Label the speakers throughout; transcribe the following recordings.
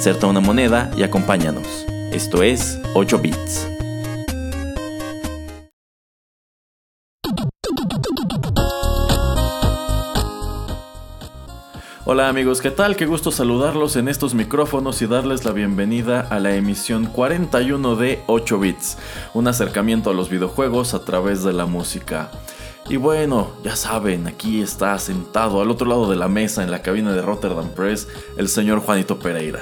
Speaker 1: Inserta una moneda y acompáñanos. Esto es 8 bits. Hola amigos, ¿qué tal? Qué gusto saludarlos en estos micrófonos y darles la bienvenida a la emisión 41 de 8 bits, un acercamiento a los videojuegos a través de la música. Y bueno, ya saben, aquí está sentado al otro lado de la mesa en la cabina de Rotterdam Press el señor Juanito Pereira.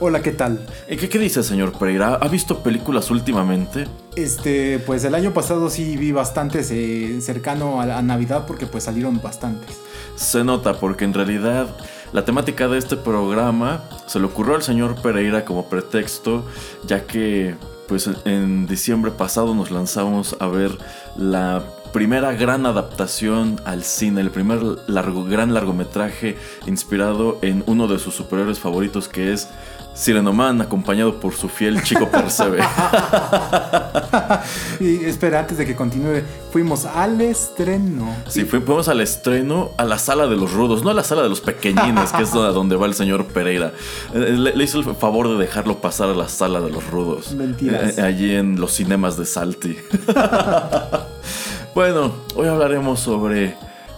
Speaker 2: Hola, ¿qué tal?
Speaker 1: ¿Qué, qué dice, señor Pereira? ¿Ha visto películas últimamente?
Speaker 2: Este, pues el año pasado sí vi bastantes eh, cercano a, a Navidad porque pues salieron bastantes.
Speaker 1: Se nota porque en realidad la temática de este programa se le ocurrió al señor Pereira como pretexto, ya que pues en diciembre pasado nos lanzamos a ver la primera gran adaptación al cine, el primer largo, gran largometraje inspirado en uno de sus superhéroes favoritos que es Sirenoman, acompañado por su fiel chico Percebe.
Speaker 2: y espera, antes de que continúe, fuimos al estreno.
Speaker 1: Sí, fuimos al estreno a la sala de los rudos, no a la sala de los pequeñines, que es donde va el señor Pereira. Eh, le, le, hizo el favor de dejarlo pasar a la sala de los rudos.
Speaker 2: Mentiras.
Speaker 1: Eh, allí en los cinemas de Salty. Bueno, hoy hablaremos sobre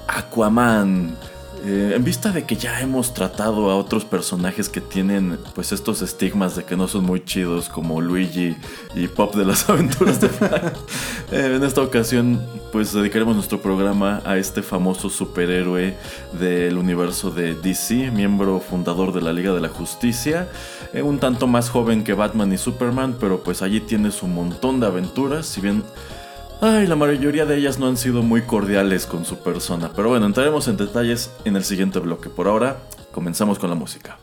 Speaker 1: Aquaman. Eh, en vista de que ya hemos tratado a otros personajes que tienen pues estos estigmas de que no son muy chidos como Luigi y Pop de las aventuras de Frank, eh, en esta ocasión pues dedicaremos nuestro programa a este famoso superhéroe del universo de DC, miembro fundador de la Liga de la Justicia, eh, un tanto más joven que Batman y Superman, pero pues allí tiene su montón de aventuras, si bien Ay, la mayoría de ellas no han sido muy cordiales con su persona. Pero bueno, entraremos en detalles en el siguiente bloque. Por ahora, comenzamos con la música.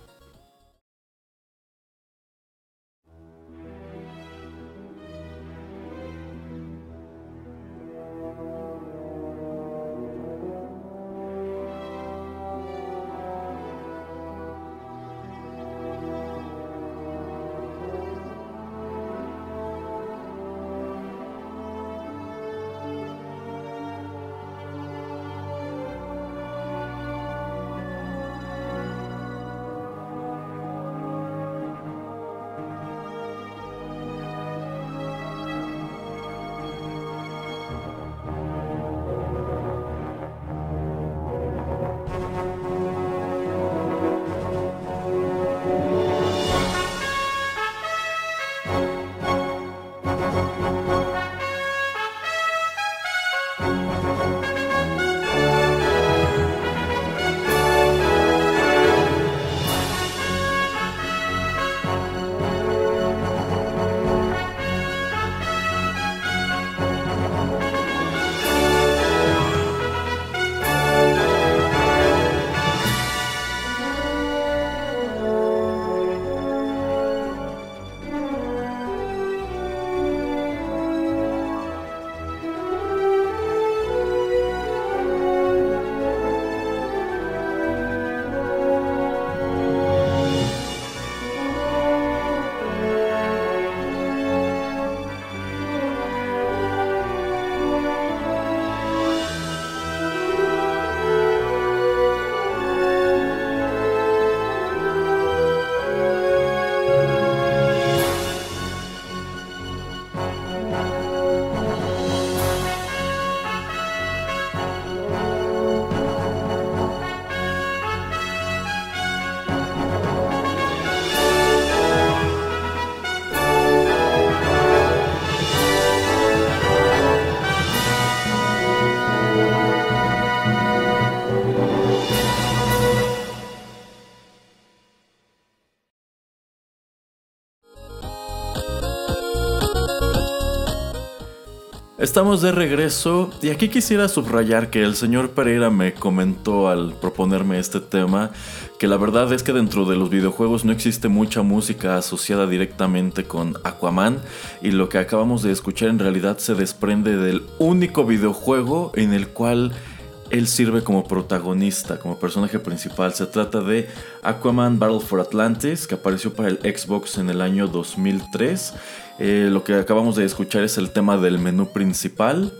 Speaker 1: Estamos de regreso y aquí quisiera subrayar que el señor Pereira me comentó al proponerme este tema que la verdad es que dentro de los videojuegos no existe mucha música asociada directamente con Aquaman y lo que acabamos de escuchar en realidad se desprende del único videojuego en el cual él sirve como protagonista, como personaje principal. Se trata de Aquaman Battle for Atlantis, que apareció para el Xbox en el año 2003. Eh, lo que acabamos de escuchar es el tema del menú principal.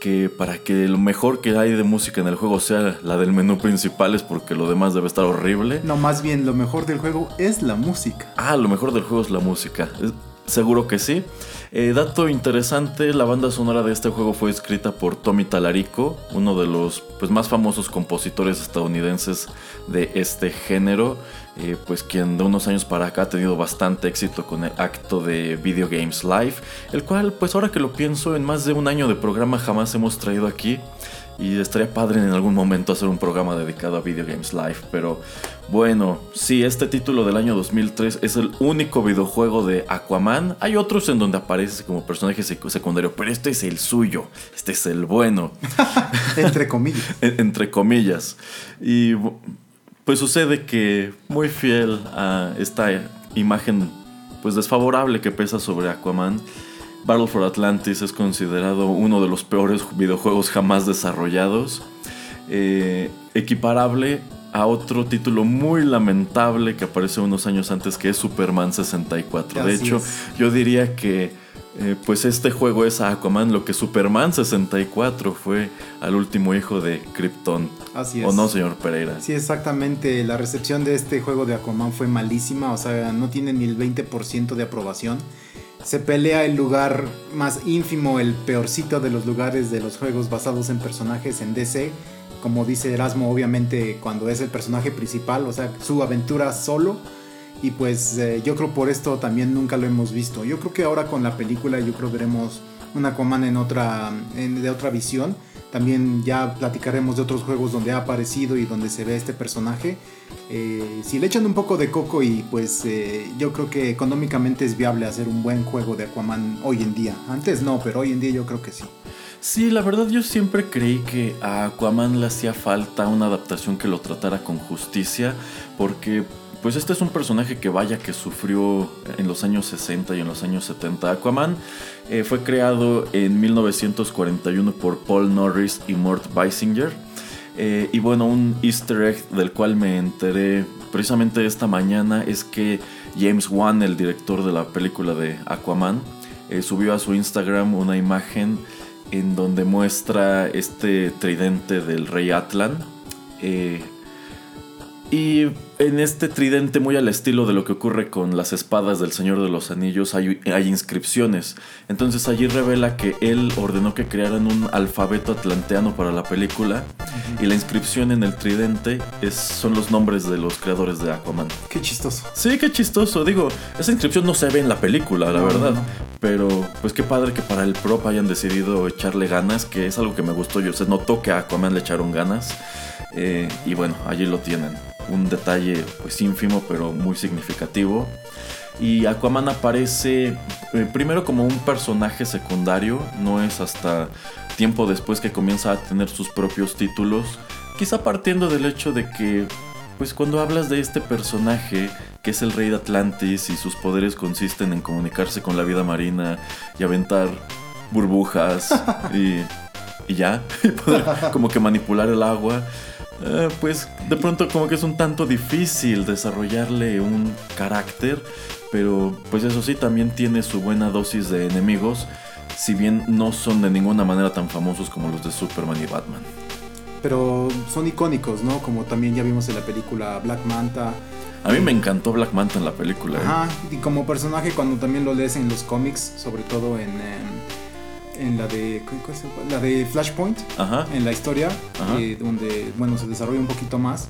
Speaker 1: Que para que lo mejor que hay de música en el juego sea la del menú principal es porque lo demás debe estar horrible.
Speaker 2: No, más bien lo mejor del juego es la música.
Speaker 1: Ah, lo mejor del juego es la música. Seguro que sí. Eh, dato interesante, la banda sonora de este juego fue escrita por Tommy Talarico, uno de los pues, más famosos compositores estadounidenses de este género, eh, pues quien de unos años para acá ha tenido bastante éxito con el acto de Video Games Live, el cual pues ahora que lo pienso en más de un año de programa jamás hemos traído aquí. Y estaría padre en algún momento hacer un programa dedicado a Video Games Live. Pero bueno, sí, este título del año 2003 es el único videojuego de Aquaman. Hay otros en donde aparece como personaje secundario, pero este es el suyo. Este es el bueno.
Speaker 2: Entre comillas.
Speaker 1: Entre comillas. Y pues sucede que muy fiel a esta imagen pues desfavorable que pesa sobre Aquaman Battle for Atlantis es considerado uno de los peores videojuegos jamás desarrollados. Eh, equiparable a otro título muy lamentable que apareció unos años antes que es Superman 64. de hecho, yo diría que eh, pues este juego es a Aquaman lo que Superman 64 fue al último hijo de Krypton.
Speaker 2: Así es.
Speaker 1: ¿O no, señor Pereira?
Speaker 2: Sí, exactamente. La recepción de este juego de Aquaman fue malísima, o sea, no tiene ni el 20% de aprobación se pelea el lugar más ínfimo, el peorcito de los lugares de los juegos basados en personajes en DC. Como dice Erasmo, obviamente cuando es el personaje principal, o sea, su aventura solo. Y pues eh, yo creo por esto también nunca lo hemos visto. Yo creo que ahora con la película yo creo veremos una Aquaman en otra, de otra visión también ya platicaremos de otros juegos donde ha aparecido y donde se ve este personaje. Eh, si le echan un poco de coco y pues eh, yo creo que económicamente es viable hacer un buen juego de Aquaman hoy en día. Antes no, pero hoy en día yo creo que sí.
Speaker 1: Sí, la verdad yo siempre creí que a Aquaman le hacía falta una adaptación que lo tratara con justicia, porque pues este es un personaje que vaya que sufrió en los años 60 y en los años 70. Aquaman eh, fue creado en 1941 por Paul Norris y Mort Weisinger. Eh, y bueno, un easter egg del cual me enteré precisamente esta mañana es que James Wan, el director de la película de Aquaman, eh, subió a su Instagram una imagen en donde muestra este tridente del rey Atlan. y en este tridente, muy al estilo de lo que ocurre con las espadas del Señor de los Anillos, hay, inscripciones. Entonces allí revela que él ordenó que crearan un alfabeto atlanteano para la película. Y la inscripción en el tridente es, son los nombres de los creadores de Aquaman.
Speaker 2: Qué chistoso.
Speaker 1: Sí, qué chistoso. Digo, esa inscripción no se ve en la película, la verdad. Pero pues qué padre que para el prop hayan decidido echarle ganas, que es algo que me gustó. Yo se notó que a Aquaman le echaron ganas. Eh, y bueno, allí lo tienen un detalle pues ínfimo pero muy significativo. Y Aquaman aparece eh, primero como un personaje secundario, no es hasta tiempo después que comienza a tener sus propios títulos, quizá partiendo del hecho de que pues cuando hablas de este personaje que es el rey de Atlantis y sus poderes consisten en comunicarse con la vida marina y aventar burbujas y, y ya, y poder como que manipular el agua, eh, pues de pronto como que es un tanto difícil desarrollarle un carácter, pero pues eso sí, también tiene su buena dosis de enemigos, si bien no son de ninguna manera tan famosos como los de Superman y Batman.
Speaker 2: Pero son icónicos, ¿no? Como también ya vimos en la película Black Manta.
Speaker 1: A mí me encantó Black Manta en la película. ¿eh?
Speaker 2: Ajá, y como personaje cuando también lo lees en los cómics, sobre todo en en la de la de Flashpoint en la historia eh, donde bueno se desarrolla un poquito más.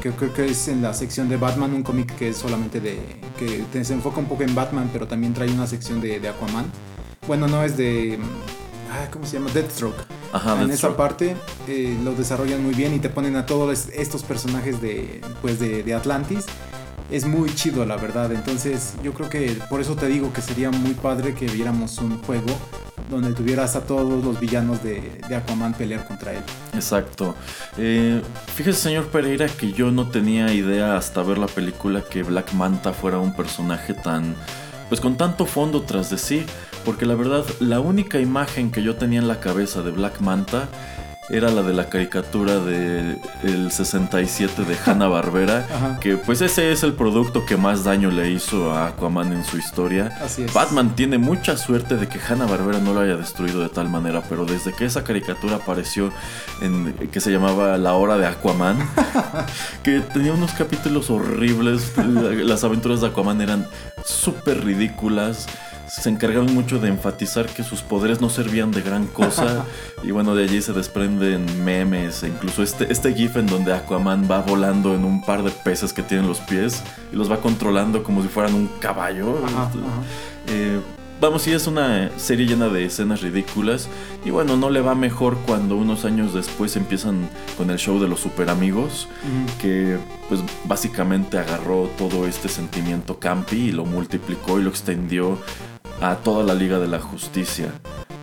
Speaker 2: Creo, creo, que es en la sección de Batman un cómic que es solamente de que se enfoca un poco en Batman pero también trae una sección de, Aquaman. Bueno no es de ah, ¿cómo se llama? Deathstroke. En esa parte eh, lo desarrollan muy bien y te ponen a todos estos personajes de pues de, de Atlantis. Es muy chido la verdad. Entonces yo creo que por eso te digo que sería muy padre que viéramos un juego donde tuvieras a todos los villanos de, Aquaman pelear contra él.
Speaker 1: Exacto. Eh, fíjese, señor Pereira, que yo no tenía idea hasta ver la película que Black Manta fuera un personaje tan. Pues con tanto fondo tras de sí. Porque la verdad, la única imagen que yo tenía en la cabeza de Black Manta era la de la caricatura de el 67 de Hanna Barbera, que pues ese es el producto que más daño le hizo a Aquaman en su historia. Batman tiene mucha suerte de que Hanna Barbera no lo haya destruido de tal manera, pero desde que esa caricatura apareció en que se llamaba La hora de Aquaman, que tenía unos capítulos horribles, las aventuras de Aquaman eran súper ridículas se encargaron mucho de enfatizar que sus poderes no servían de gran cosa. y bueno, de allí se desprenden memes e incluso este, este GIF en donde Aquaman va volando en un par de peces que tienen los pies y los va controlando como si fueran un caballo. Eh, vamos, sí es una serie llena de escenas ridículas. Y bueno, no le va mejor cuando unos años después empiezan con el show de los super amigos. Que pues básicamente agarró todo este sentimiento campi y lo multiplicó y lo extendió a toda la Liga de la Justicia,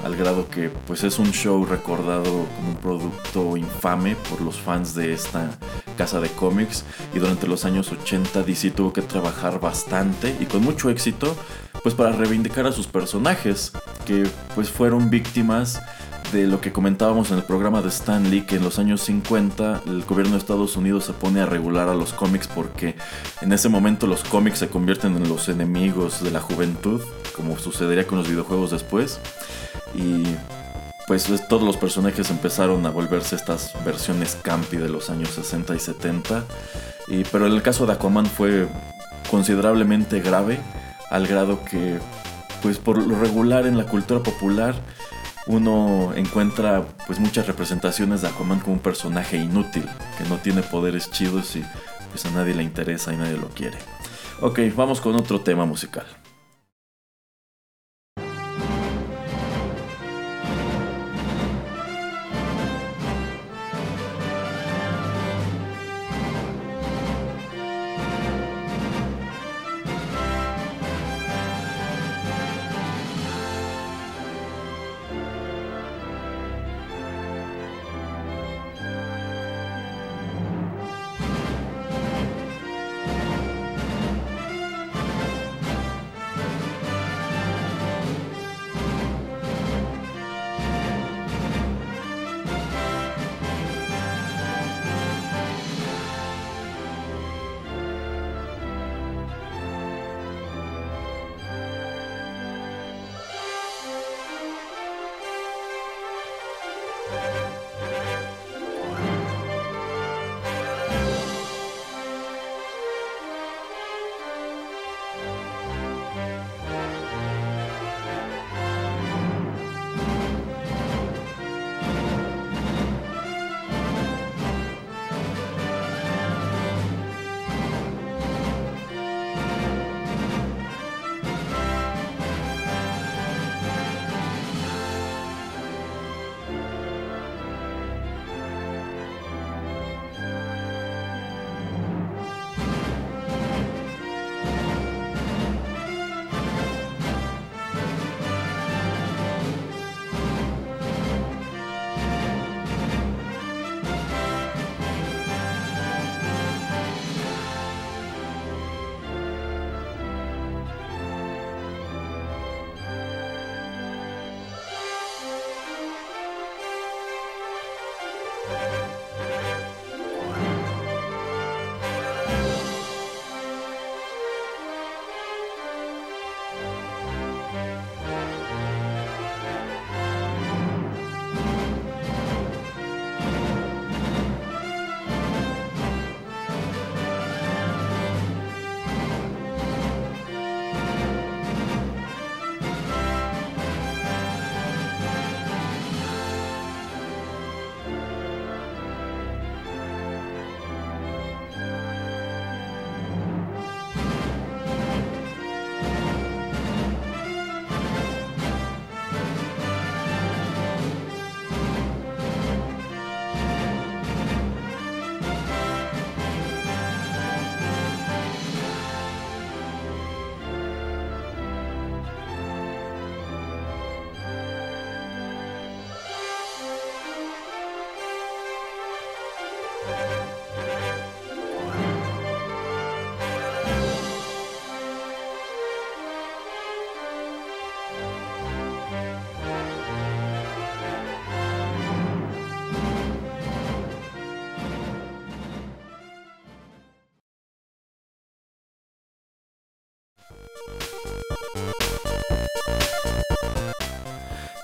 Speaker 1: al grado que pues es un show recordado como un producto infame por los fans de esta casa de cómics. Y durante los años 80 DC tuvo que trabajar bastante y con mucho éxito pues para reivindicar a sus personajes que pues fueron víctimas de lo que comentábamos en el programa de Stan Lee, que en los años 50 el gobierno de Estados Unidos se pone a regular a los cómics porque en ese momento los cómics se convierten en los enemigos de la juventud, como sucedería con los videojuegos después. Y pues todos los personajes empezaron a volverse estas versiones campi de los años 60 y 70. Y, pero en el caso de Aquaman fue considerablemente grave, al grado que, pues por lo regular en la cultura popular, uno encuentra pues muchas representaciones de Aquaman como un personaje inútil, que no tiene poderes chidos y pues a nadie le interesa y nadie lo quiere. Ok, vamos con otro tema musical.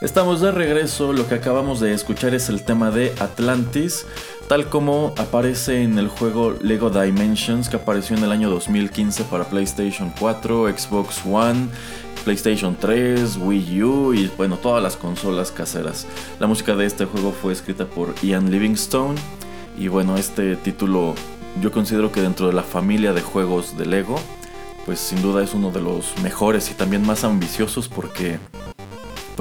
Speaker 1: Estamos de regreso, lo que acabamos de escuchar es el tema de Atlantis, tal como aparece en el juego Lego Dimensions que apareció en el año 2015 para PlayStation 4, Xbox One, PlayStation 3, Wii U y bueno, todas las consolas caseras. La música de este juego fue escrita por Ian Livingstone y bueno, este título yo considero que dentro de la familia de juegos de Lego, pues sin duda es uno de los mejores y también más ambiciosos porque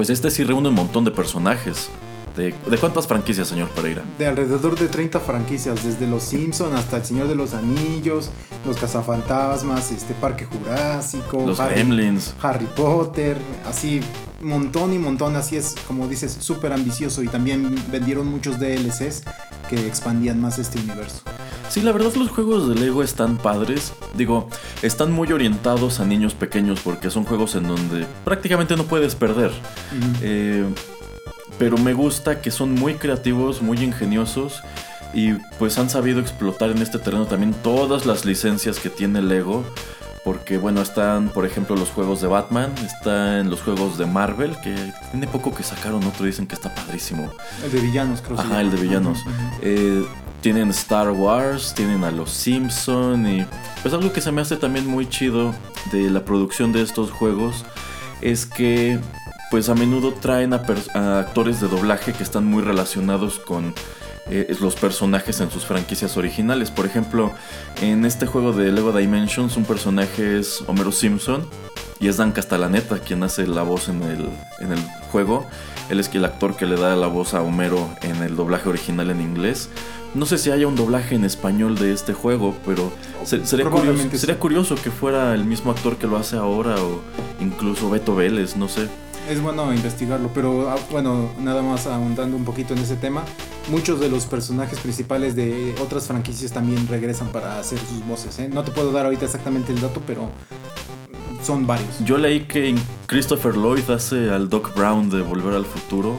Speaker 1: pues este sí reúne un montón de personajes. ¿De, cuántas franquicias, señor Pereira?
Speaker 2: De alrededor de 30 franquicias, desde Los Simpson hasta El Señor de los Anillos, Los Cazafantasmas, este Parque Jurásico,
Speaker 1: Los Harry,
Speaker 2: Harry Potter, así montón y montón, así es, como dices, súper ambicioso y también vendieron muchos DLCs que expandían más este universo.
Speaker 1: Sí, la verdad los juegos de Lego están padres. Digo, están muy orientados a niños pequeños porque son juegos en donde prácticamente no puedes perder. Eh, pero me gusta que son muy creativos, muy ingeniosos y pues han sabido explotar en este terreno también todas las licencias que tiene Lego. Porque bueno, están por ejemplo los juegos de Batman, están los juegos de Marvel, que tiene poco que sacaron otro, dicen que está padrísimo.
Speaker 2: El de villanos, creo.
Speaker 1: Ajá, el de villanos. eh, tienen Star Wars, tienen a los Simpson y pues algo que se me hace también muy chido de la producción de estos juegos es que pues a menudo traen a, actores de doblaje que están muy relacionados con eh, los personajes en sus franquicias originales. Por ejemplo, en este juego de Lego Dimensions un personaje es Homero Simpson y es Dan Castellaneta quien hace la voz en el, en el juego. Él es el actor que le da la voz a Homero en el doblaje original en inglés. No sé si haya un doblaje en español de este juego, pero sería, curioso, sería curioso que fuera el mismo actor que lo hace ahora o incluso Beto Vélez, no sé.
Speaker 2: Es bueno investigarlo, pero ah, bueno, nada más ahondando un poquito en ese tema, muchos de los personajes principales de otras franquicias también regresan para hacer sus voces. ¿eh? No te puedo dar ahorita exactamente el dato, pero son varios.
Speaker 1: Yo leí que Christopher Lloyd hace al Doc Brown de Volver al Futuro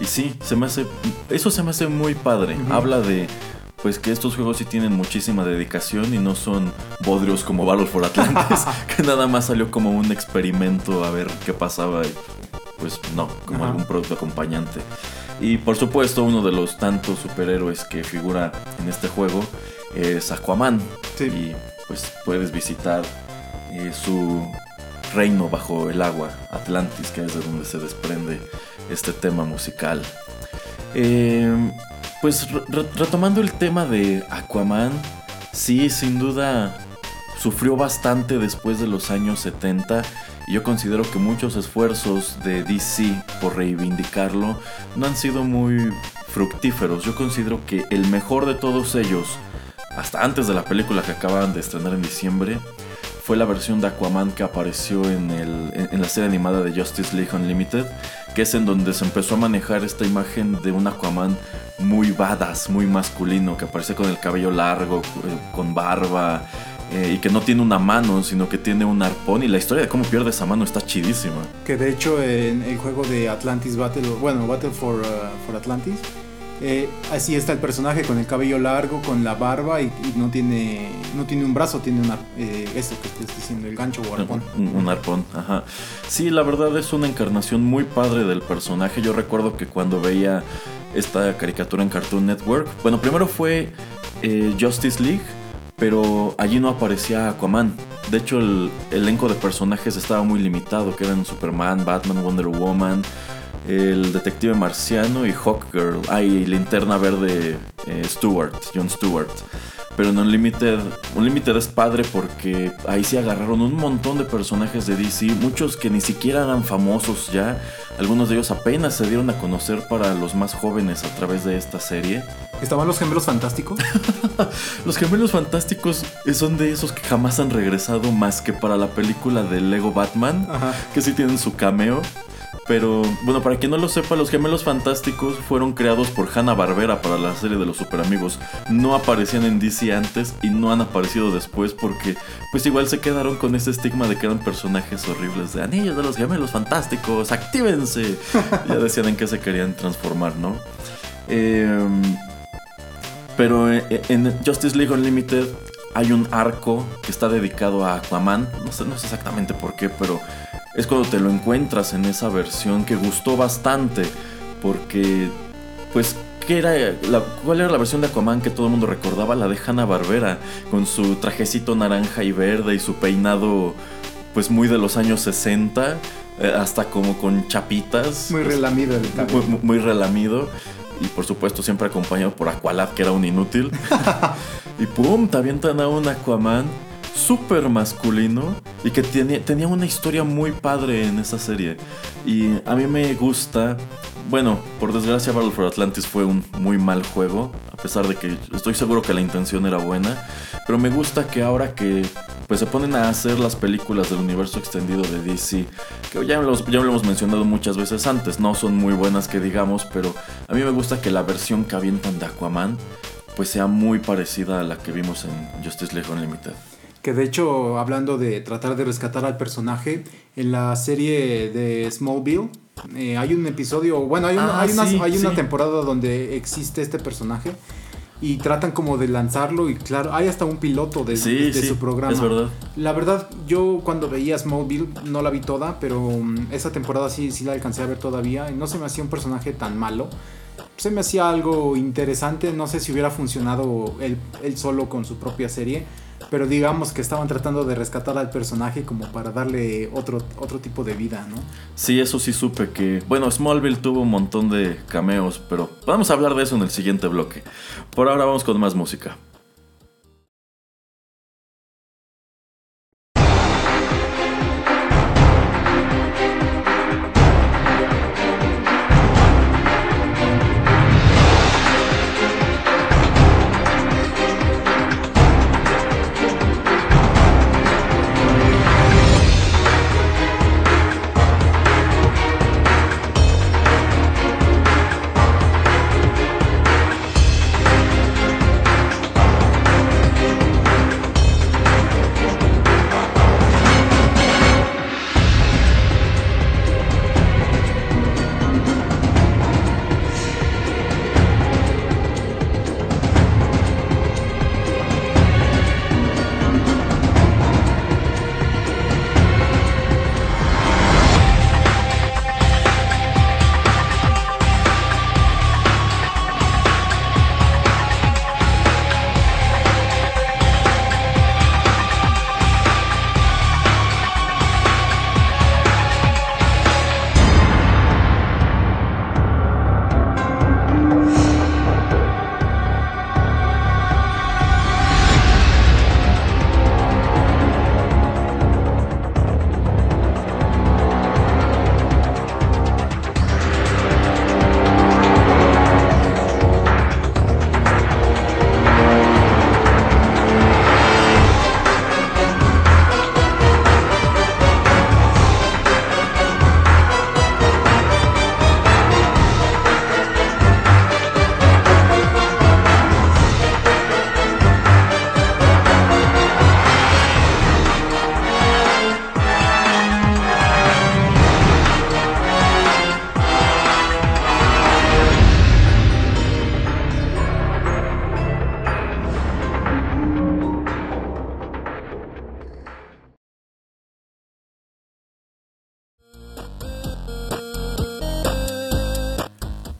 Speaker 1: y sí, se me hace. Eso se me hace muy padre. Habla de. Pues que estos juegos sí tienen muchísima dedicación y no son bodrios como Battle for Atlantis, que nada más salió como un experimento a ver qué pasaba. Y pues no, como algún producto acompañante. Y por supuesto, uno de los tantos superhéroes que figura en este juego es Aquaman. Y pues puedes visitar eh, su reino bajo el agua, Atlantis, que es de donde se desprende este tema musical. Eh, pues retomando el tema de Aquaman, sí, sin duda sufrió bastante después de los años 70 y yo considero que muchos esfuerzos de DC por reivindicarlo no han sido muy fructíferos. Yo considero que el mejor de todos ellos, hasta antes de la película que acaban de estrenar en diciembre, fue la versión de Aquaman que apareció en, en, la serie animada de Justice League Unlimited, que es en donde se empezó a manejar esta imagen de un Aquaman muy badass, muy masculino, que aparece con el cabello largo, eh, con barba, eh, y que no tiene una mano, sino que tiene un arpón. Y la historia de cómo pierde esa mano está chidísima.
Speaker 2: Que de hecho en el juego de Atlantis Battle, bueno, Battle for, uh, for Atlantis, eh, así está el personaje con el cabello largo, con la barba y, no tiene no tiene un brazo, tiene una eh, esto que estoy diciendo, el gancho o arpón.
Speaker 1: Un, arpón, ajá. Sí, la verdad es una encarnación muy padre del personaje. Yo recuerdo que cuando veía esta caricatura en Cartoon Network, bueno, primero fue eh, Justice League, pero allí no aparecía Aquaman. De hecho, el elenco de personajes estaba muy limitado, que eran Superman, Batman, Wonder Woman el detective marciano y Hawkgirl. Hay linterna verde eh, Stewart, John Stewart. Pero en Unlimited, Unlimited es padre porque ahí se agarraron un montón de personajes de DC, muchos que ni siquiera eran famosos ya. Algunos de ellos apenas se dieron a conocer para los más jóvenes a través de esta serie.
Speaker 2: ¿Estaban los gemelos fantásticos?
Speaker 1: los gemelos fantásticos son de esos que jamás han regresado más que para la película de Lego Batman, que sí tienen su cameo. Pero bueno, para quien no lo sepa, los gemelos fantásticos fueron creados por Hanna Barbera para la serie de los super amigos. No aparecían en DC antes y no han aparecido después porque pues igual se quedaron con ese estigma de que eran personajes horribles de anillos de los gemelos fantásticos, actívense. ya decían en qué se querían transformar, ¿no? Em, pero eh, en Justice League Unlimited hay un arco que está dedicado a Aquaman. No sé, no sé exactamente por qué, pero es cuando te lo encuentras en esa versión que gustó bastante, porque pues ¿qué era la, ¿cuál era la versión de Aquaman que todo el mundo recordaba? La de Hanna Barbera, con su trajecito naranja y verde y su peinado pues muy de los años 60, eh, hasta como con chapitas.
Speaker 2: Muy relamido el
Speaker 1: muy, muy, relamido. Y por supuesto siempre acompañado por Aqualad, que era un inútil. y pum, te avientan a un Aquaman súper masculino y que tenía, una historia muy padre en esa serie. Y a mí me gusta, bueno, por desgracia Battle for Atlantis fue un muy mal juego, a pesar de que estoy seguro que la intención era buena, pero me gusta que ahora que pues se ponen a hacer las películas del universo extendido de DC, que ya lo, ya lo hemos mencionado muchas veces antes, no son muy buenas que digamos, pero a mí me gusta que la versión que avientan de Aquaman pues sea muy parecida a la que vimos en Justice League Unlimited.
Speaker 2: Que de hecho, hablando de tratar de rescatar al personaje, en la serie de Smallville eh, hay un episodio, bueno, hay, una, ah, hay, una, temporada donde existe este personaje y tratan como de lanzarlo y claro, hay hasta un piloto de, su programa.
Speaker 1: Es verdad.
Speaker 2: La verdad, yo cuando veía Smallville no la vi toda, pero um, esa temporada sí, sí la alcancé a ver todavía y no se me hacía un personaje tan malo. Se me hacía algo interesante, no sé si hubiera funcionado él, él solo con su propia serie pero digamos que estaban tratando de rescatar al personaje como para darle otro, otro tipo de vida, ¿no?
Speaker 1: Sí, eso sí supe que, bueno, Smallville tuvo un montón de cameos, pero vamos a hablar de eso en el siguiente bloque. Por ahora vamos con más música.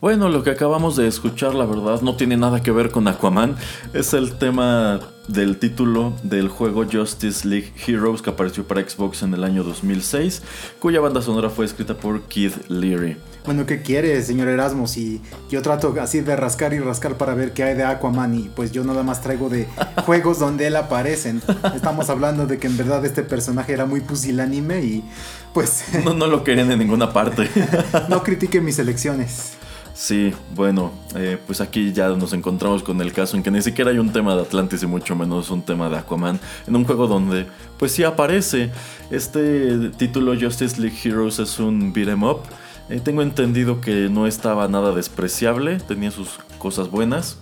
Speaker 1: Bueno, lo que acabamos de escuchar, la verdad, no tiene nada que ver con Aquaman. Es el tema del título del juego Justice League Heroes que apareció para Xbox en el año 2006, cuya banda sonora fue escrita por Keith Leary.
Speaker 2: Bueno, ¿qué quiere, señor Erasmus? Y yo trato así de rascar y rascar para ver qué hay de Aquaman y pues yo nada más traigo de juegos donde él aparece. Estamos hablando de que en verdad este personaje era muy pusilánime y pues...
Speaker 1: No, no lo querían en ninguna parte.
Speaker 2: no critique mis elecciones.
Speaker 1: Sí, bueno, eh, pues aquí ya nos encontramos con el caso en que ni siquiera hay un tema de Atlantis y mucho menos un tema de Aquaman en un juego donde pues sí aparece. Este título Justice League Heroes es un beat'em up. Eh, tengo entendido que no estaba nada despreciable, tenía sus cosas buenas.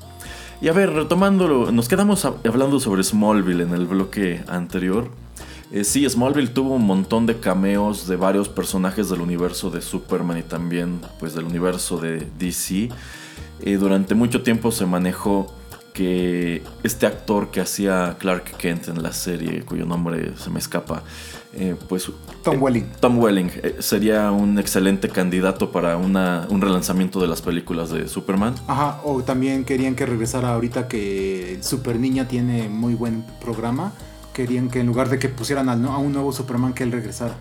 Speaker 1: Y a ver, retomándolo, nos quedamos hablando sobre Smallville en el bloque anterior. Eh, sí, Smallville tuvo un montón de cameos de varios personajes del universo de Superman y también pues del universo de DC. Eh, durante mucho tiempo se manejó que este actor que hacía Clark Kent en la serie, cuyo nombre se me escapa, eh, pues...
Speaker 2: Tom Welling.
Speaker 1: Tom Welling eh, sería un excelente candidato para una, un relanzamiento de las películas de Superman.
Speaker 2: Ajá, o también querían que regresara ahorita que Super Niña tiene muy buen programa. Querían que en lugar de que pusieran a un nuevo Superman, que él regresara.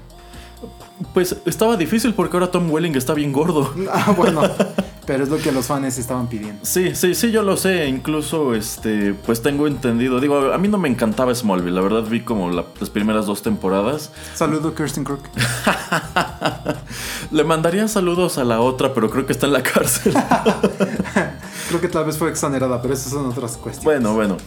Speaker 1: Pues estaba difícil porque ahora Tom Welling está bien gordo.
Speaker 2: Ah, bueno. Pero es lo que los fans estaban pidiendo.
Speaker 1: Sí, sí, sí, yo lo sé. Incluso, este, pues tengo entendido. Digo, a mí no me encantaba Smallville. La verdad vi como las primeras dos temporadas.
Speaker 2: Saludo, Kirsten Crook.
Speaker 1: Le mandaría saludos a la otra, pero creo que está en la cárcel.
Speaker 2: creo que tal vez fue exonerada, pero esas son otras cuestiones.
Speaker 1: Bueno, bueno.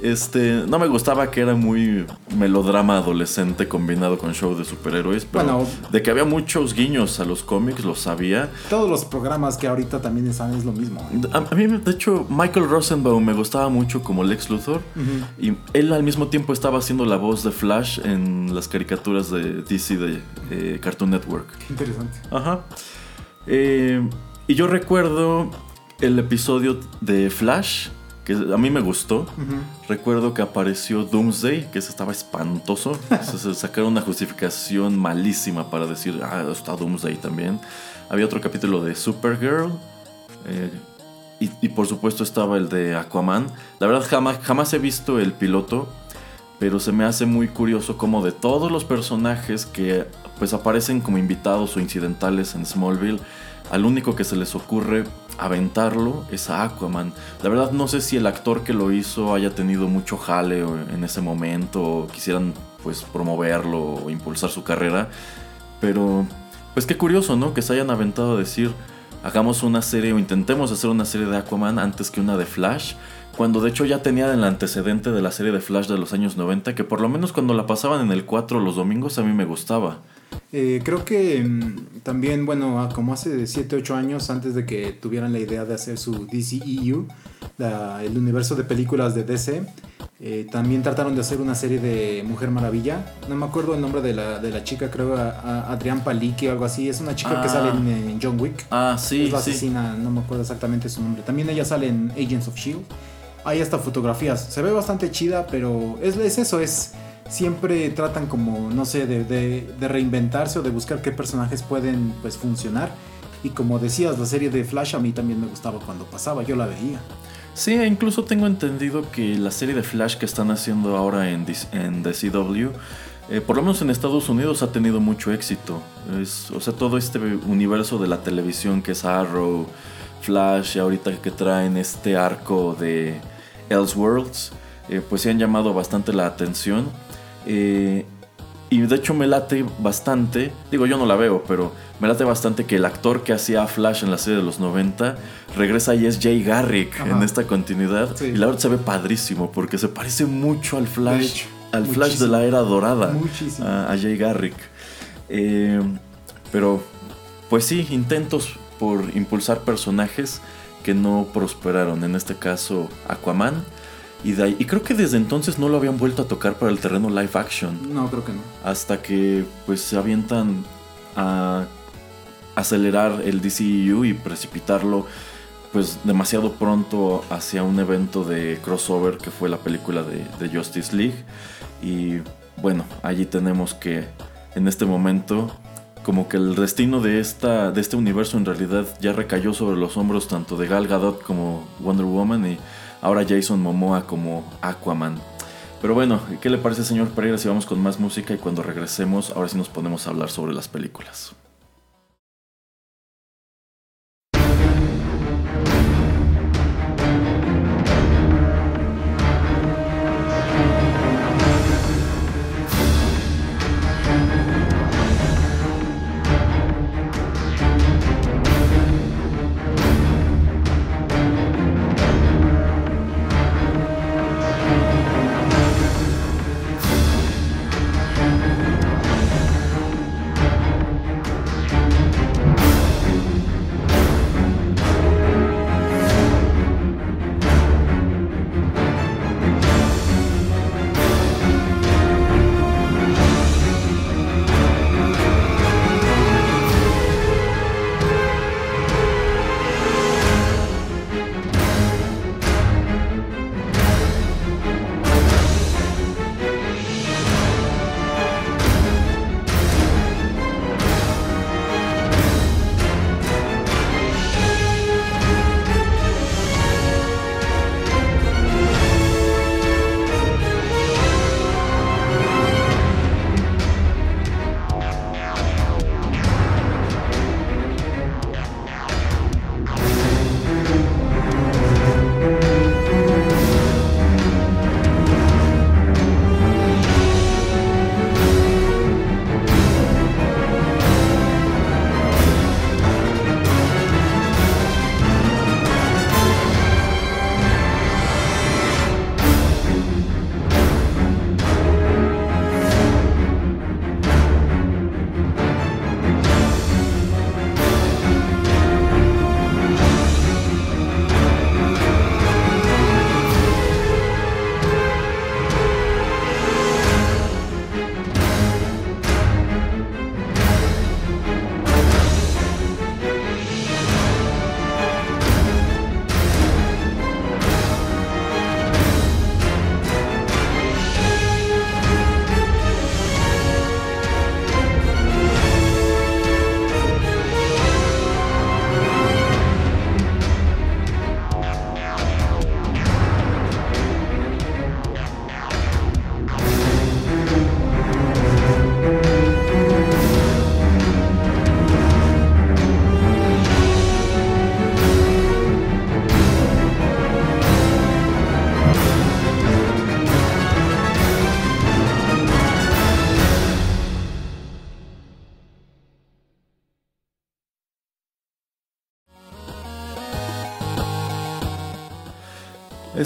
Speaker 1: Este, no me gustaba que era muy melodrama adolescente combinado con show de superhéroes, pero de que había muchos guiños a los cómics, lo sabía.
Speaker 2: Todos los programas que ahorita también están es lo mismo.
Speaker 1: A, mí, de hecho, Michael Rosenbaum me gustaba mucho como Lex Luthor y él al mismo tiempo estaba haciendo la voz de Flash en las caricaturas de DC de eh, Cartoon Network.
Speaker 2: Qué interesante.
Speaker 1: Ajá. Eh, y yo recuerdo el episodio de Flash que a mí me gustó. Recuerdo que apareció Doomsday, que ese estaba espantoso. se sacaron una justificación malísima para decir, ah, está Doomsday también. Había otro capítulo de Supergirl. Eh, y, por supuesto estaba el de Aquaman. La verdad jamás, jamás he visto el piloto, pero se me hace muy curioso como de todos los personajes que pues aparecen como invitados o incidentales en Smallville, al único que se les ocurre aventarlo es a Aquaman. La verdad no sé si el actor que lo hizo haya tenido mucho jale en ese momento o quisieran pues promoverlo o impulsar su carrera, pero pues qué curioso, ¿no? Que se hayan aventado a decir hagamos una serie o intentemos hacer una serie de Aquaman antes que una de Flash, cuando de hecho ya tenía el antecedente de la serie de Flash de los años 90 que por lo menos cuando la pasaban en el 4 los domingos a mí me gustaba.
Speaker 2: Eh, creo que mm, también, bueno, como hace 7, 8 años, antes de que tuvieran la idea de hacer su DCEU, el universo de películas de DC, eh, también trataron de hacer una serie de Mujer Maravilla. No me acuerdo el nombre de la, de la chica, creo a, Adrián Paliki o algo así. Es una chica que sale en, ah. John Wick.
Speaker 1: Ah, sí.
Speaker 2: Es la asesina, no me acuerdo exactamente su nombre. También ella sale en Agents of Shield. Hay hasta fotografías. Se ve bastante chida, pero es, es eso, es siempre tratan como, no sé, de, reinventarse o de buscar qué personajes pueden pues funcionar. Y como decías, la serie de Flash a mí también me gustaba cuando pasaba, yo la veía.
Speaker 1: Sí, e incluso tengo entendido que la serie de Flash que están haciendo ahora en, en The CW, eh, por lo menos en Estados Unidos ha tenido mucho éxito. Es, o sea, todo este universo de la televisión que es Arrow, Flash, y ahorita que traen este arco de Elseworlds, eh, pues se han llamado bastante la atención. Eh, y de hecho me late bastante, digo yo no la veo, pero me late bastante que el actor que hacía Flash en la serie de los 90 regresa y es Jay Garrick en esta continuidad. Y la verdad se ve padrísimo porque se parece mucho al Flash, al Flash de la era dorada, a, Jay Garrick. Eh, pero pues sí, intentos por impulsar personajes que no prosperaron, en este caso Aquaman y, y creo que desde entonces no lo habían vuelto a tocar para el terreno live action.
Speaker 2: No, creo que no.
Speaker 1: Hasta que pues se avientan a acelerar el DCEU y precipitarlo pues demasiado pronto hacia un evento de crossover que fue la película de, de Justice League. Y bueno, allí tenemos que en este momento como que el destino de, esta, de este universo en realidad ya recayó sobre los hombros tanto de Gal Gadot como Wonder Woman y ahora Jason Momoa como Aquaman. Pero bueno, ¿qué le parece señor Pereira si vamos con más música y cuando regresemos ahora sí nos ponemos a hablar sobre las películas?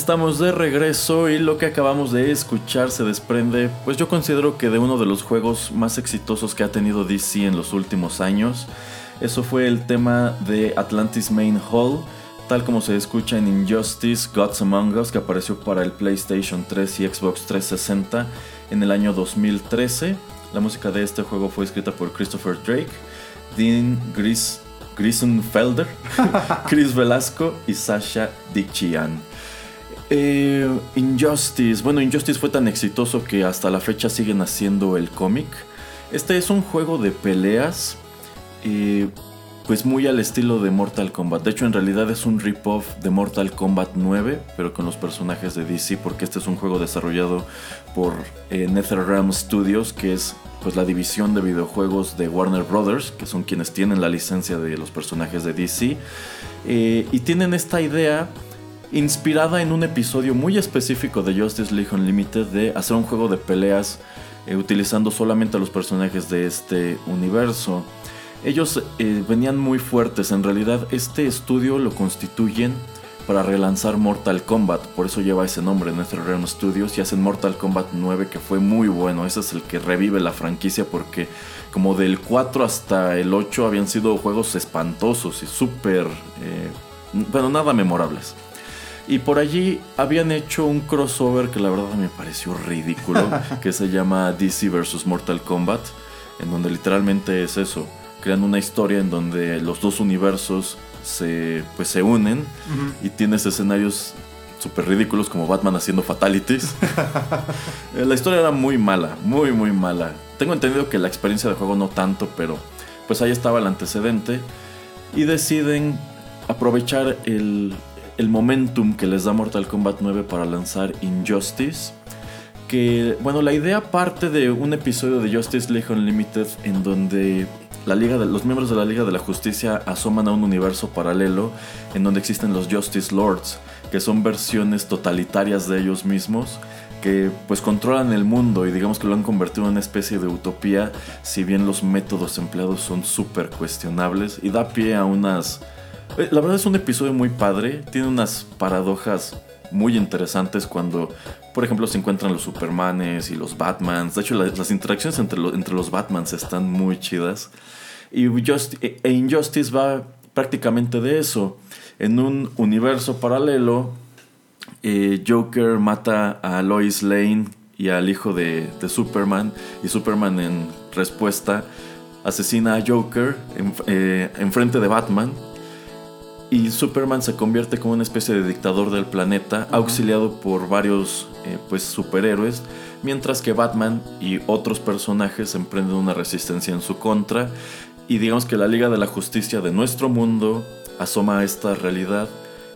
Speaker 1: Estamos de regreso y lo que acabamos de escuchar se desprende, pues yo considero que de uno de los juegos más exitosos que ha tenido DC en los últimos años. Eso fue el tema de Atlantis Main Hall, tal como se escucha en Injustice Gods Among Us, que apareció para el PlayStation 3 y Xbox 360 en el año 2013. La música de este juego fue escrita por Christopher Drake, Dean Gris Felder, Chris Velasco y Sasha Dicchian. Eh, Injustice. Bueno, Injustice fue tan exitoso que hasta la fecha siguen haciendo el cómic. Este es un juego de peleas. Eh, pues muy al estilo de Mortal Kombat. De hecho, en realidad es un rip-off de Mortal Kombat 9, pero con los personajes de DC, porque este es un juego desarrollado por eh, NetherRealm Studios, que es pues la división de videojuegos de Warner Brothers, que son quienes tienen la licencia de los personajes de DC. Eh, y tienen esta idea inspirada en un episodio muy específico de Justice League Unlimited de hacer un juego de peleas eh, utilizando solamente a los personajes de este universo. Ellos eh, venían muy fuertes, en realidad este estudio lo constituyen para relanzar Mortal Kombat, por eso lleva ese nombre, NetherRealm Studios, y hacen Mortal Kombat 9 que fue muy bueno, ese es el que revive la franquicia porque como del 4 hasta el 8 habían sido juegos espantosos y súper, eh, bueno, nada memorables. Y por allí habían hecho un crossover que la verdad me pareció ridículo, que se llama DC vs. Mortal Kombat, en donde literalmente es eso. Crean una historia en donde los dos universos se, pues, se unen y tienes escenarios súper ridículos como Batman haciendo fatalities. Eh, la historia era muy mala, muy muy mala. Tengo entendido que la experiencia de juego no tanto, pero pues ahí estaba el antecedente. Y deciden aprovechar el, el momentum que les da Mortal Kombat 9 para lanzar Injustice. Que, bueno, la idea parte de un episodio de Justice League Unlimited en donde la Liga de, los miembros de la Liga de la Justicia asoman a un universo paralelo en donde existen los Justice Lords, que son versiones totalitarias de ellos mismos que pues controlan el mundo y digamos que lo han convertido en una especie de utopía, si bien los métodos empleados son súper cuestionables y da pie a unas la verdad es un episodio muy padre, tiene unas paradojas muy interesantes cuando, por ejemplo, se encuentran los Supermanes y los Batmans. De hecho, las interacciones entre, entre los Batmans están muy chidas. Y e, e Injustice va prácticamente de eso. En un universo paralelo, eh, Joker mata a Lois Lane y al hijo de, Superman. Y Superman en respuesta asesina a Joker en, eh, en frente de Batman y Superman se convierte como una especie de dictador del planeta, auxiliado por varios eh, pues, superhéroes, mientras que Batman y otros personajes emprenden una resistencia en su contra. Y digamos que la Liga de la Justicia de nuestro mundo asoma a esta realidad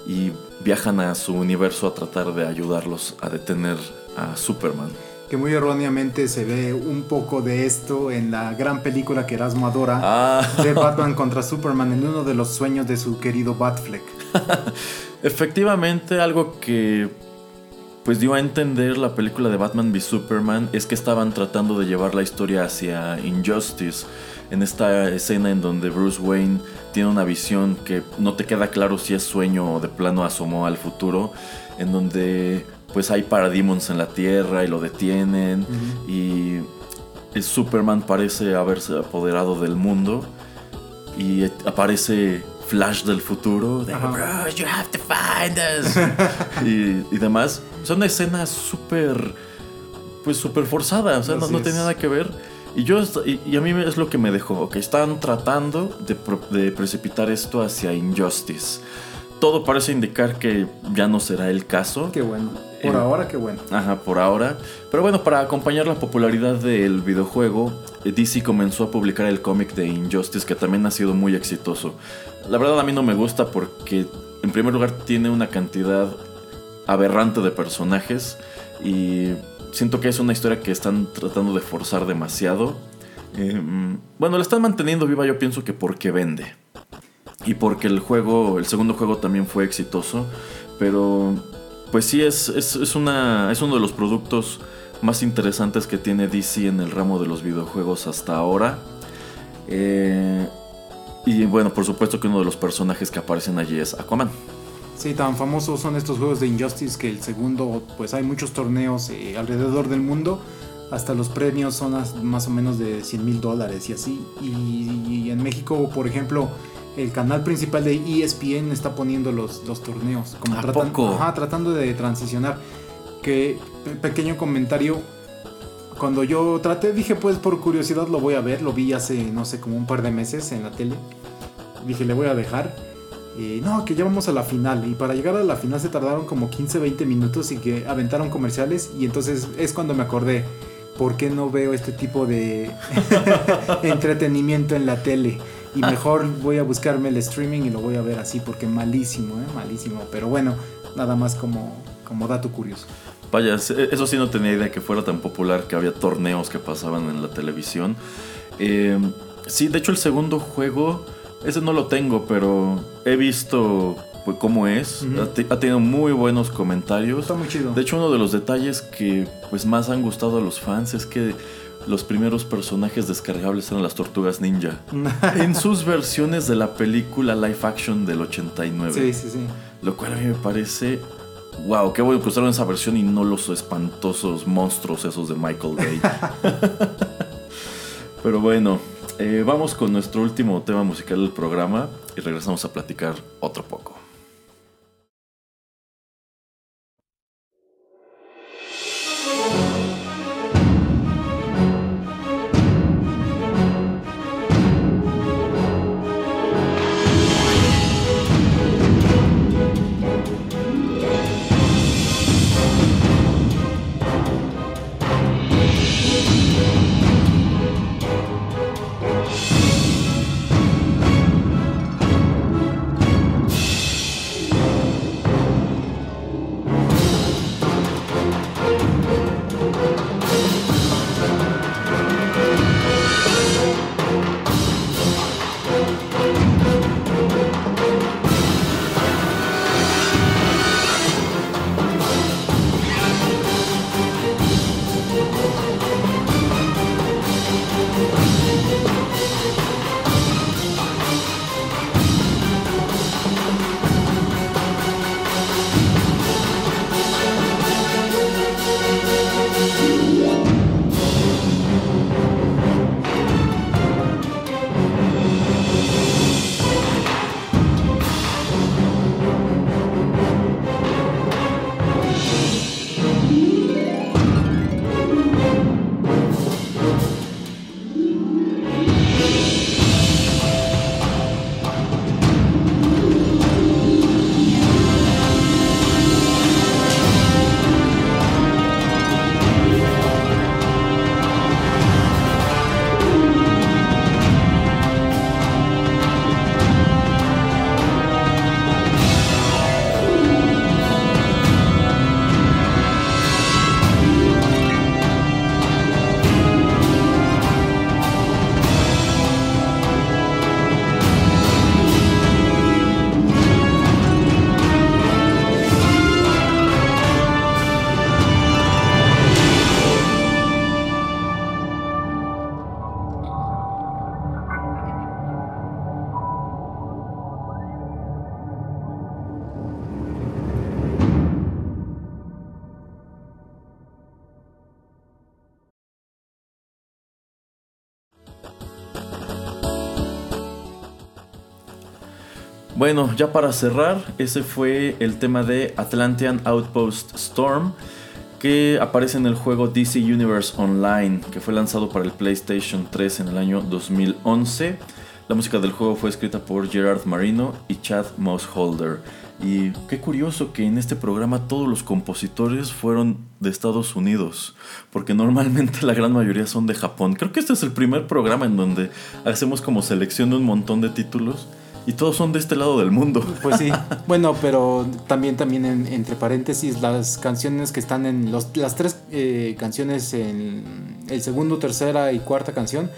Speaker 1: y viajan a su universo a tratar de ayudarlos a detener a Superman
Speaker 2: que muy erróneamente se ve un poco de esto en la gran película que Erasmo adora ah. de Batman contra Superman en uno de los sueños de su querido Batfleck.
Speaker 1: Efectivamente, algo que pues dio a entender la película de Batman v Superman es que estaban tratando de llevar la historia hacia Injustice. En esta escena en donde Bruce Wayne tiene una visión que no te queda claro si es sueño o de plano asomó al futuro, en donde pues hay parademons en la Tierra y lo detienen y el Superman parece haberse apoderado del mundo y aparece Flash del futuro de, you have to find us y, demás. Son escenas súper pues súper forzadas, o sea, no, tiene nada que ver. Y yo y, a mí es lo que me dejó, que están tratando de, de precipitar esto hacia Injustice. Todo parece indicar que ya no será el caso.
Speaker 2: Qué bueno. Por eh, ahora, qué bueno.
Speaker 1: Ajá, por ahora. Pero bueno, para acompañar la popularidad del videojuego, eh, DC comenzó a publicar el cómic de Injustice, que también ha sido muy exitoso. La verdad a mí no me gusta porque, en primer lugar, tiene una cantidad aberrante de personajes y siento que es una historia que están tratando de forzar demasiado. Em, bueno, la están manteniendo viva yo pienso que porque vende. Y porque el juego, el segundo juego también fue exitoso. Pero pues sí, es, es, una, es uno de los productos más interesantes que tiene DC en el ramo de los videojuegos hasta ahora. Eh, y bueno, por supuesto que uno de los personajes que aparecen allí es Aquaman.
Speaker 2: Sí, tan famosos son estos juegos de Injustice que el segundo, pues hay muchos torneos eh, alrededor del mundo. Hasta los premios son más o menos de 100 mil dólares y así. Y, en México, por ejemplo, el canal principal de ESPN está poniendo los, los torneos.
Speaker 1: Como ¿A
Speaker 2: tratando de transicionar. Que, pequeño comentario, cuando yo traté, dije pues por curiosidad lo voy a ver, lo vi hace no sé como un par de meses en la tele. Dije le voy a dejar no, que ya vamos a la final. Y para llegar a la final se tardaron como 15, 20 minutos y que aventaron comerciales. Y entonces es cuando me acordé, ¿por qué no veo este tipo de entretenimiento en la tele? Y mejor voy a buscarme el streaming y lo voy a ver así, porque malísimo, ¿eh? malísimo. Pero bueno, nada más como, como dato curioso.
Speaker 1: Vaya, eso sí no tenía idea que fuera tan popular que había torneos que pasaban en la televisión. Eh, sí, de hecho el segundo juego ese no lo tengo, pero he visto pues, cómo es. ha, tenido muy buenos comentarios.
Speaker 2: Está muy chido.
Speaker 1: De hecho, uno de los detalles que pues más han gustado a los fans es que los primeros personajes descargables eran las tortugas ninja. en sus versiones de la película live action del 89.
Speaker 2: Sí, sí, sí.
Speaker 1: Lo cual a mí me parece. Wow, qué bueno que usaron esa versión y no los espantosos monstruos esos de Michael Bay. Pero bueno, eh, vamos con nuestro último tema musical del programa y regresamos a platicar otro poco. Bueno, ya para cerrar, ese fue el tema de Atlantean Outpost Storm, que aparece en el juego DC Universe Online, que fue lanzado para el PlayStation 3 en el año 2011. La música del juego fue escrita por Gerard Marino y Chad Mossholder. Y qué curioso que en este programa todos los compositores fueron de Estados Unidos, porque normalmente la gran mayoría son de Japón. Creo que este es el primer programa en donde hacemos como selección de un montón de títulos y todos son de este lado del mundo.
Speaker 2: Pues sí. bueno, pero también, también entre paréntesis, las canciones que están en los, las tres eh, canciones en el segundo, tercera y cuarta canción.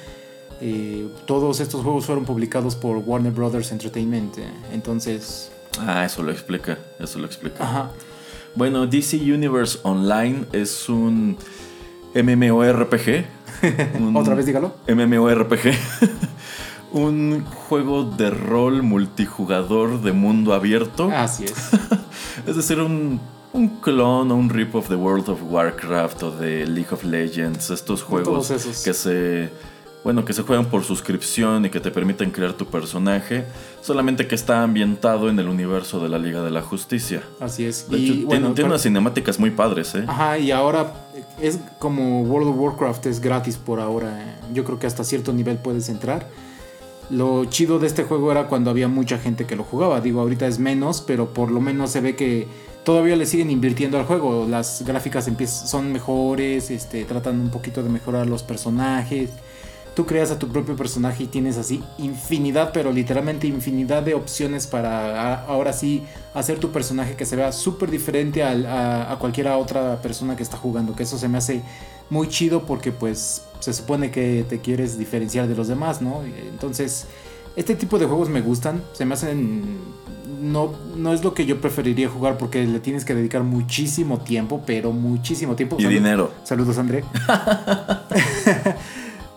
Speaker 2: Eh, todos estos juegos fueron publicados por Warner Brothers Entertainment. Eh, entonces.
Speaker 1: Ah, eso lo explica. Eso lo explica. Ajá. Bueno, DC Universe Online es un MMORPG.
Speaker 2: ¿Otra vez dígalo?
Speaker 1: MMORPG un juego de rol multijugador de mundo abierto.
Speaker 2: Así es.
Speaker 1: es decir, un, un clon o un rip-off de World of Warcraft o de League of Legends. Estos juegos que se bueno, que se juegan por suscripción y que te permiten crear tu personaje, solamente que está ambientado en el universo de la Liga de la Justicia.
Speaker 2: Así es.
Speaker 1: y, tiene, unas cinemáticas muy padres, ¿eh?
Speaker 2: Ajá, y ahora es como World of Warcraft es gratis por ahora. ¿eh? Yo creo que hasta cierto nivel puedes entrar. Lo chido de este juego era cuando había mucha gente que lo jugaba. Digo, ahorita es menos, pero por lo menos se ve que todavía le siguen invirtiendo al juego. Las gráficas son mejores, este, tratan un poquito de mejorar los personajes tú creas a tu propio personaje y tienes así infinidad, pero literalmente infinidad de opciones para ahora sí hacer tu personaje que se vea súper diferente a, a, cualquier otra persona que está jugando. Que eso se me hace muy chido porque pues se supone que te quieres diferenciar de los demás, ¿no? Entonces, este tipo de juegos me gustan, se me hacen... No, no es lo que yo preferiría jugar porque le tienes que dedicar muchísimo tiempo, pero muchísimo tiempo.
Speaker 1: Y dinero.
Speaker 2: Saludos, André.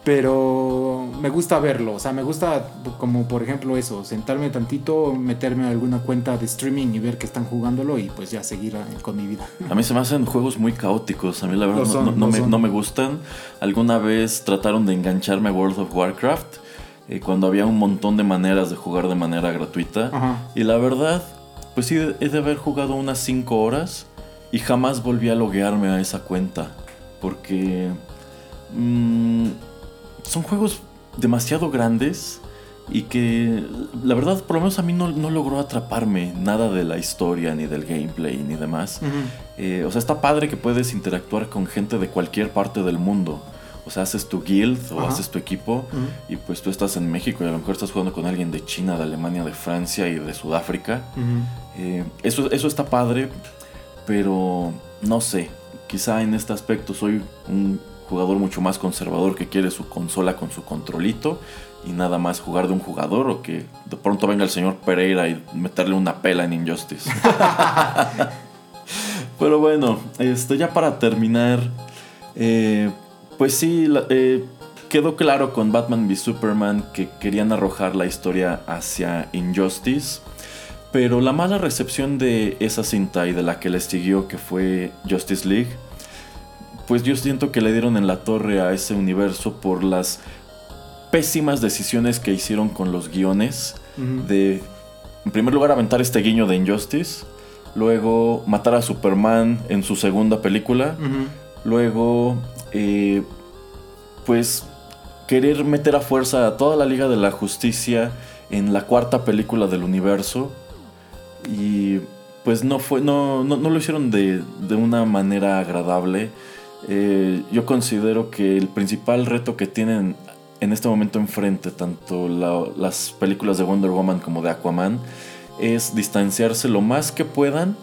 Speaker 2: pero me gusta verlo, o sea, me gusta como por ejemplo eso, sentarme tantito, meterme a alguna cuenta de streaming y ver que están jugándolo y pues ya seguir eh, con mi vida.
Speaker 1: A mí se me hacen juegos muy caóticos, a mí la verdad no, me, no, me, gustan. Alguna vez trataron de engancharme a World of Warcraft eh, cuando había un montón de maneras de jugar de manera gratuita y la verdad, pues sí, he de haber jugado unas 5 horas y jamás volví a loguearme a esa cuenta porque... Mmm, son juegos demasiado grandes y que la verdad por lo menos a mí no, logró atraparme nada de la historia ni del gameplay ni demás. Eh, o sea, está padre que puedes interactuar con gente de cualquier parte del mundo. O sea, haces tu guild o haces tu equipo y pues tú estás en México y a lo mejor estás jugando con alguien de China, de Alemania, de Francia y de Sudáfrica. Eh, eso, eso está padre, pero no sé, quizá en este aspecto soy un jugador mucho más conservador que quiere su consola con su controlito y nada más jugar de un jugador o que de pronto venga el señor Pereira y meterle una pela en Injustice. Pero bueno, este, ya para terminar, eh, pues sí, eh, quedó claro con Batman v Superman que querían arrojar la historia hacia Injustice. Pero la mala recepción de esa cinta y de la que les siguió, que fue Justice League, pues yo siento que le dieron en la torre a ese universo por las pésimas decisiones que hicieron con los guiones. De, en primer lugar, aventar este guiño de Injustice, luego matar a Superman en su segunda película, luego, eh, pues, querer meter a fuerza a toda la Liga de la Justicia en la cuarta película del universo. Y pues no fue no, no, lo hicieron de, de una manera agradable eh, yo considero que el principal reto que tienen en este momento enfrente, tanto las películas de Wonder Woman como de Aquaman, es distanciarse lo más que puedan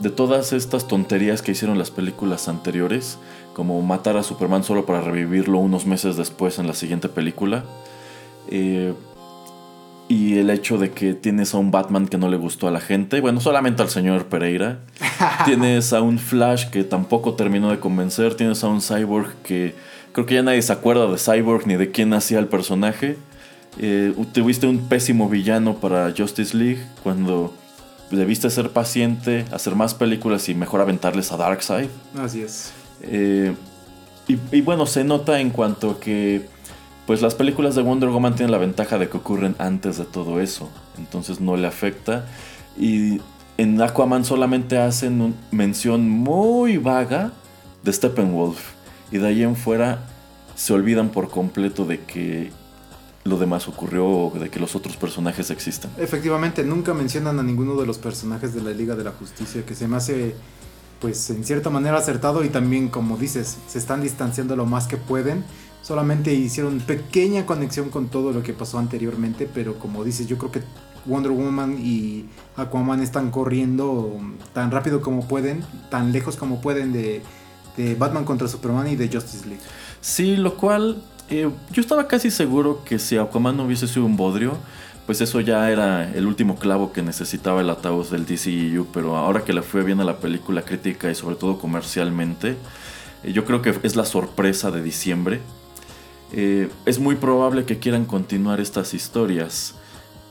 Speaker 1: de todas estas tonterías que hicieron las películas anteriores, como matar a Superman solo para revivirlo unos meses después en la siguiente película. Eh, y el hecho de que tienes a un Batman que no le gustó a la gente, bueno, solamente al señor Pereira. tienes a un Flash que tampoco terminó de convencer, tienes a un Cyborg que creo que ya nadie se acuerda de Cyborg ni de quién hacía el personaje. Eh, tuviste un pésimo villano para Justice League cuando debiste ser paciente, hacer más películas y mejor aventarles a Darkseid.
Speaker 2: Así es.
Speaker 1: Eh, y, y bueno, se nota en cuanto que pues las películas de Wonder Woman tienen la ventaja de que ocurren antes de todo eso, entonces no le afecta. Y en Aquaman solamente hacen mención muy vaga de Steppenwolf. Y de ahí en fuera se olvidan por completo de que lo demás ocurrió o de que los otros personajes existen.
Speaker 2: Efectivamente, nunca mencionan a ninguno de los personajes de la Liga de la Justicia, que se me hace, pues, en cierta manera acertado y también, como dices, se están distanciando lo más que pueden solamente hicieron pequeña conexión con todo lo que pasó anteriormente, pero como dices, yo creo que Wonder Woman y Aquaman están corriendo tan rápido como pueden, tan lejos como pueden de, Batman contra Superman y de Justice League.
Speaker 1: Sí, lo cual eh, yo estaba casi seguro que si Aquaman no hubiese sido un bodrio, pues eso ya era el último clavo que necesitaba el ataúd del DCEU, pero ahora que le fue bien a la película crítica y sobre todo comercialmente, eh, yo creo que es la sorpresa de diciembre eh, es muy probable que quieran continuar estas historias.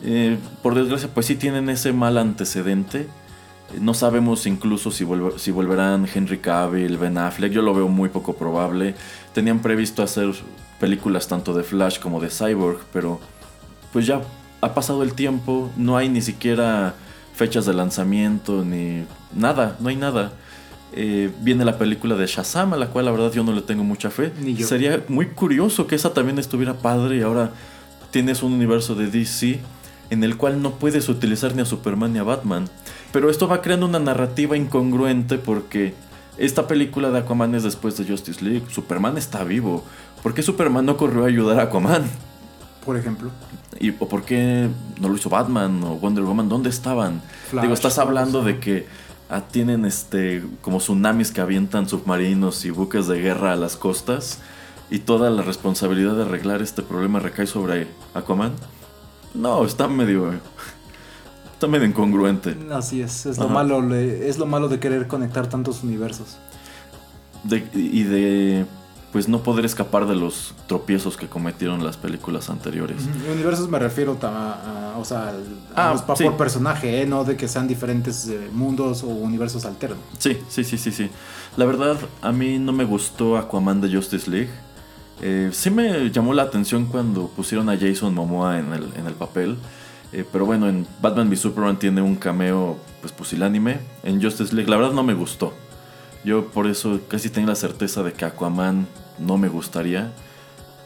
Speaker 1: Eh, por desgracia, pues sí tienen ese mal antecedente. No sabemos incluso si, si volverán Henry Cavill, Ben Affleck. Yo lo veo muy poco probable. Tenían previsto hacer películas tanto de Flash como de Cyborg, pero pues ya ha pasado el tiempo. No hay ni siquiera fechas de lanzamiento ni nada. No hay nada. Eh, viene la película de Shazam, a la cual la verdad yo no le tengo mucha fe. Sería muy curioso que esa también estuviera padre y ahora tienes un universo de DC en el cual no puedes utilizar ni a Superman ni a Batman. Pero esto va creando una narrativa incongruente porque esta película de Aquaman es después de Justice League. Superman está vivo. ¿Por qué Superman no corrió a ayudar a Aquaman?
Speaker 2: Por ejemplo.
Speaker 1: ¿Y o por qué no lo hizo Batman o Wonder Woman? ¿Dónde estaban? Digo, estás hablando de que ah, tienen este como tsunamis que avientan submarinos y buques de guerra a las costas y toda la responsabilidad de arreglar este problema recae sobre Aquaman. No, está medio. Está medio incongruente.
Speaker 2: Así es, es lo, malo, es lo malo de querer conectar tantos universos.
Speaker 1: y de pues no poder escapar de los tropiezos que cometieron las películas anteriores.
Speaker 2: Universos me refiero a, o sea, ah, por personaje, ¿eh? no de que sean diferentes eh, mundos o universos alternos.
Speaker 1: Sí, sí, sí, sí, sí. La verdad, a mí no me gustó Aquaman de Justice League. Eh, sí me llamó la atención cuando pusieron a Jason Momoa en el, en el papel. Eh, pero bueno, en Batman v Superman tiene un cameo pues pusilánime. En Justice League la verdad no me gustó. Yo por eso casi tengo la certeza de que Aquaman no me gustaría.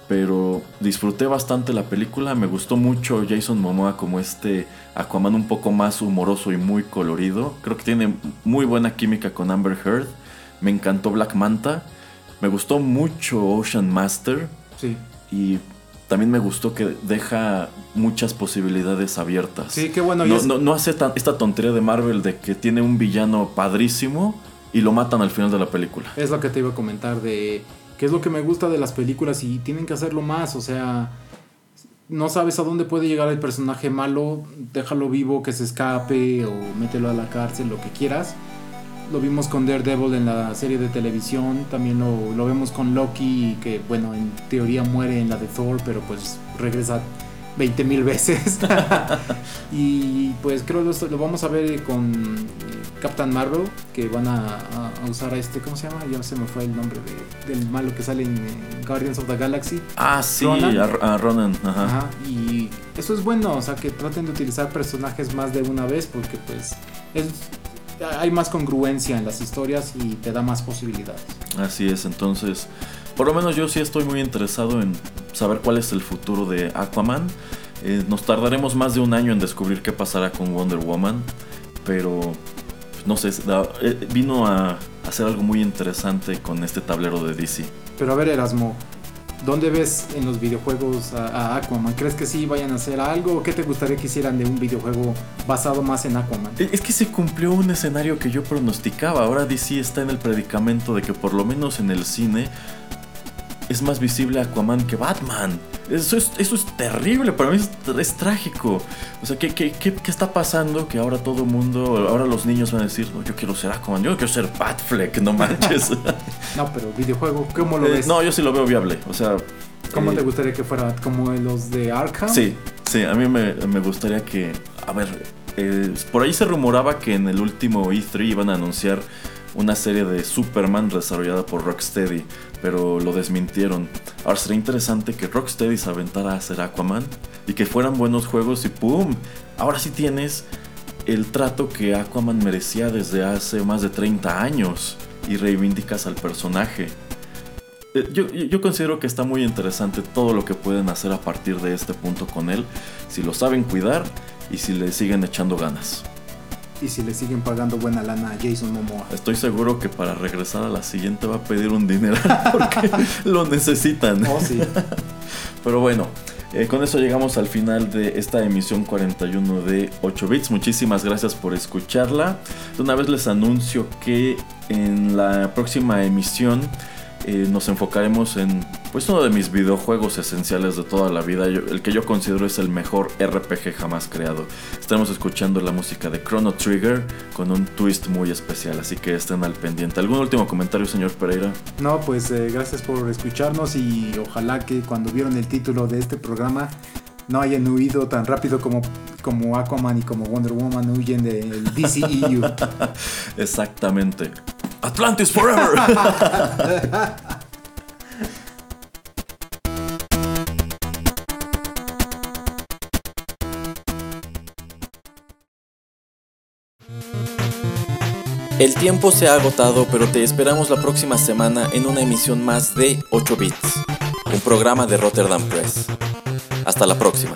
Speaker 1: Pero disfruté bastante la película. Me gustó mucho Jason Momoa como este Aquaman un poco más humoroso y muy colorido. Creo que tiene muy buena química con Amber Heard. Me encantó Black Manta. Me gustó mucho Ocean Master.
Speaker 2: Sí.
Speaker 1: Y también me gustó que deja muchas posibilidades abiertas.
Speaker 2: Sí, qué bueno.
Speaker 1: No, no, hace esta tontería de Marvel de que tiene un villano padrísimo y lo matan al final de la película.
Speaker 2: Es lo que te iba a comentar de qué es lo que me gusta de las películas y tienen que hacerlo más. O sea, no sabes a dónde puede llegar el personaje malo, déjalo vivo, que se escape o mételo a la cárcel, lo que quieras lo vimos con Daredevil en la serie de televisión, también lo, vemos con Loki, que bueno, en teoría muere en la de Thor, pero pues regresa 20 mil veces. y pues creo que lo, vamos a ver con Captain Marvel, que van a, usar a este, ¿cómo se llama? Ya se me fue el nombre del malo que sale en, Guardians of the Galaxy.
Speaker 1: Ah, sí, a, Ronan.
Speaker 2: Ajá. Y eso es bueno, o sea, que traten de utilizar personajes más de una vez, porque pues es hay más congruencia en las historias y te da más posibilidades.
Speaker 1: Así es, entonces, por lo menos yo sí estoy muy interesado en saber cuál es el futuro de Aquaman. Eh, nos tardaremos más de un año en descubrir qué pasará con Wonder Woman, pero no sé, eh, vino a hacer algo muy interesante con este tablero de DC.
Speaker 2: Pero a ver, Erasmo, ¿Dónde ves en los videojuegos a, Aquaman? ¿Crees que sí vayan a hacer algo? ¿O qué te gustaría que hicieran de un videojuego basado más en Aquaman?
Speaker 1: Es que se cumplió un escenario que yo pronosticaba. Ahora DC está en el predicamento de que por lo menos en el cine es más visible Aquaman que Batman. Eso es, eso es terrible, para mí es, trágico. O sea, ¿qué, ¿qué, qué, está pasando? Que ahora todo el mundo, ahora los niños van a decir, no, yo quiero ser Aquaman, yo quiero ser Batfleck, no manches.
Speaker 2: no, pero videojuego, ¿cómo lo eh, ves?
Speaker 1: No, yo sí lo veo viable, o sea...
Speaker 2: ¿Cómo te eh, gustaría que fuera? ¿Como los de Arkham?
Speaker 1: Sí, sí, a mí me, me gustaría que... A ver, eh, por ahí se rumoraba que en el último E3 iban a anunciar una serie de Superman desarrollada por Rocksteady, pero lo desmintieron. Ahora sería interesante que Rocksteady se aventara a hacer Aquaman y que fueran buenos juegos y ¡pum! Ahora sí tienes el trato que Aquaman merecía desde hace más de 30 años y reivindicas al personaje. Eh, yo, yo, considero que está muy interesante todo lo que pueden hacer a partir de este punto con él, si lo saben cuidar y si le siguen echando ganas
Speaker 2: y si le siguen pagando buena lana a Jason Momoa.
Speaker 1: Estoy seguro que para regresar a la siguiente va a pedir un dinero porque lo necesitan.
Speaker 2: Oh, sí.
Speaker 1: Pero bueno, eh, con eso llegamos al final de esta emisión 41 de 8 bits. Muchísimas gracias por escucharla. De una vez les anuncio que en la próxima emisión eh, nos enfocaremos en pues uno de mis videojuegos esenciales de toda la vida, el que yo considero es el mejor RPG jamás creado. Estamos escuchando la música de Chrono Trigger con un twist muy especial, así que estén al pendiente. ¿Algún último comentario, señor Pereira?
Speaker 2: No, pues eh, gracias por escucharnos y ojalá que cuando vieron el título de este programa no hayan huido tan rápido como, como Aquaman y como Wonder Woman huyen del DCEU.
Speaker 1: Exactamente. Atlantis Forever.
Speaker 3: El tiempo se ha agotado, pero te esperamos la próxima semana en una emisión más de 8 Bits, un programa de Rotterdam Press. Hasta la próxima.